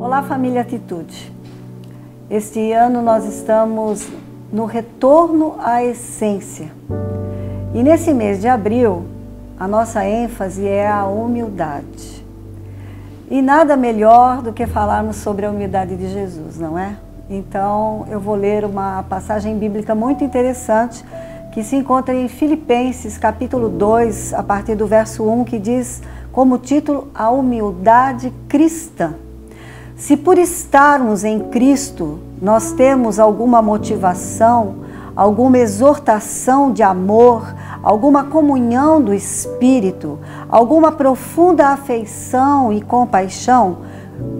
Olá, família Atitude. Este ano nós estamos no retorno à essência. E nesse mês de abril, a nossa ênfase é a humildade. E nada melhor do que falarmos sobre a humildade de Jesus, não é? Então, eu vou ler uma passagem bíblica muito interessante que se encontra em Filipenses, capítulo 2, a partir do verso 1, que diz como título A Humildade Cristã. Se por estarmos em Cristo nós temos alguma motivação, alguma exortação de amor, alguma comunhão do Espírito, alguma profunda afeição e compaixão,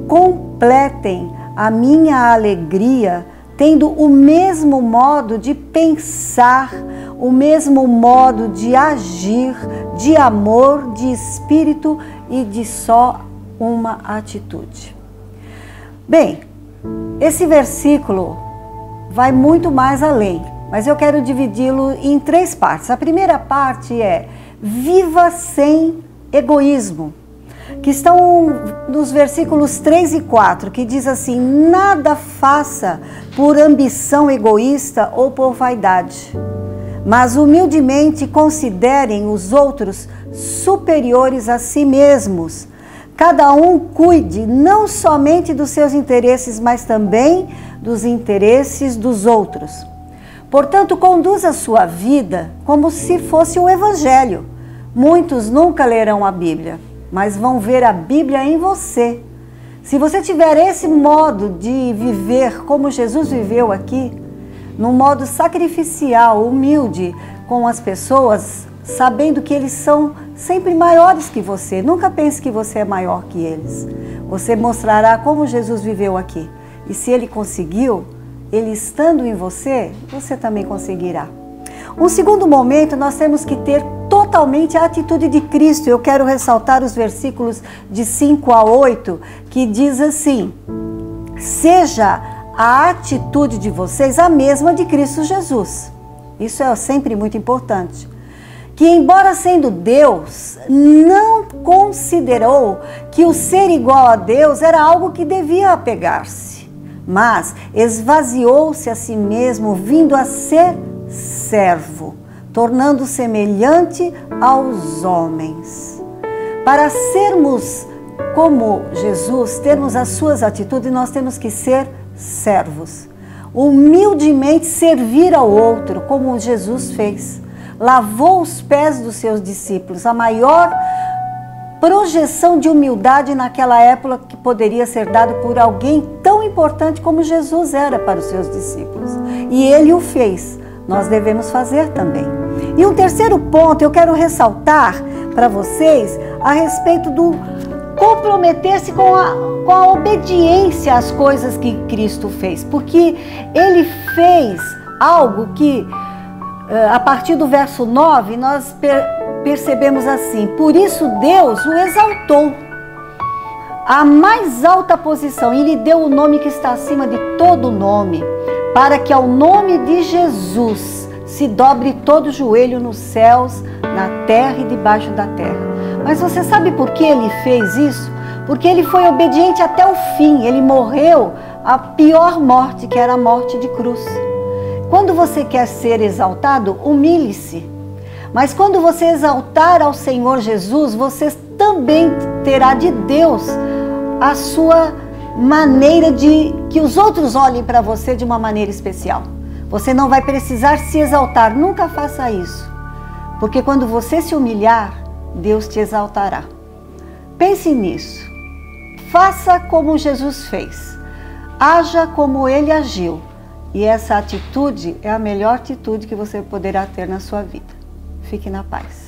completem a minha alegria tendo o mesmo modo de pensar, o mesmo modo de agir, de amor, de espírito e de só uma atitude. Bem, esse versículo vai muito mais além, mas eu quero dividi-lo em três partes. A primeira parte é: viva sem egoísmo, que estão nos versículos 3 e 4, que diz assim: nada faça por ambição egoísta ou por vaidade, mas humildemente considerem os outros superiores a si mesmos Cada um cuide não somente dos seus interesses, mas também dos interesses dos outros. Portanto, conduza a sua vida como se fosse o Evangelho. Muitos nunca lerão a Bíblia, mas vão ver a Bíblia em você. Se você tiver esse modo de viver como Jesus viveu aqui, num modo sacrificial, humilde com as pessoas, sabendo que eles são sempre maiores que você. Nunca pense que você é maior que eles. Você mostrará como Jesus viveu aqui. E se ele conseguiu, ele estando em você, você também conseguirá. Um segundo momento, nós temos que ter totalmente a atitude de Cristo. Eu quero ressaltar os versículos de 5 a 8, que diz assim: Seja a atitude de vocês a mesma de Cristo Jesus. Isso é sempre muito importante que, embora sendo Deus, não considerou que o ser igual a Deus era algo que devia apegar-se, mas esvaziou-se a si mesmo, vindo a ser servo, tornando semelhante aos homens. Para sermos como Jesus, termos as suas atitudes, nós temos que ser servos. Humildemente servir ao outro, como Jesus fez lavou os pés dos seus discípulos. A maior projeção de humildade naquela época que poderia ser dado por alguém tão importante como Jesus era para os seus discípulos. E ele o fez. Nós devemos fazer também. E um terceiro ponto eu quero ressaltar para vocês a respeito do comprometer-se com a, com a obediência às coisas que Cristo fez, porque ele fez algo que a partir do verso 9, nós percebemos assim: Por isso Deus o exaltou à mais alta posição e lhe deu o nome que está acima de todo nome, para que ao nome de Jesus se dobre todo joelho nos céus, na terra e debaixo da terra. Mas você sabe por que ele fez isso? Porque ele foi obediente até o fim, ele morreu a pior morte, que era a morte de cruz. Quando você quer ser exaltado, humilhe-se. Mas quando você exaltar ao Senhor Jesus, você também terá de Deus a sua maneira de que os outros olhem para você de uma maneira especial. Você não vai precisar se exaltar, nunca faça isso. Porque quando você se humilhar, Deus te exaltará. Pense nisso. Faça como Jesus fez. Haja como ele agiu. E essa atitude é a melhor atitude que você poderá ter na sua vida. Fique na paz.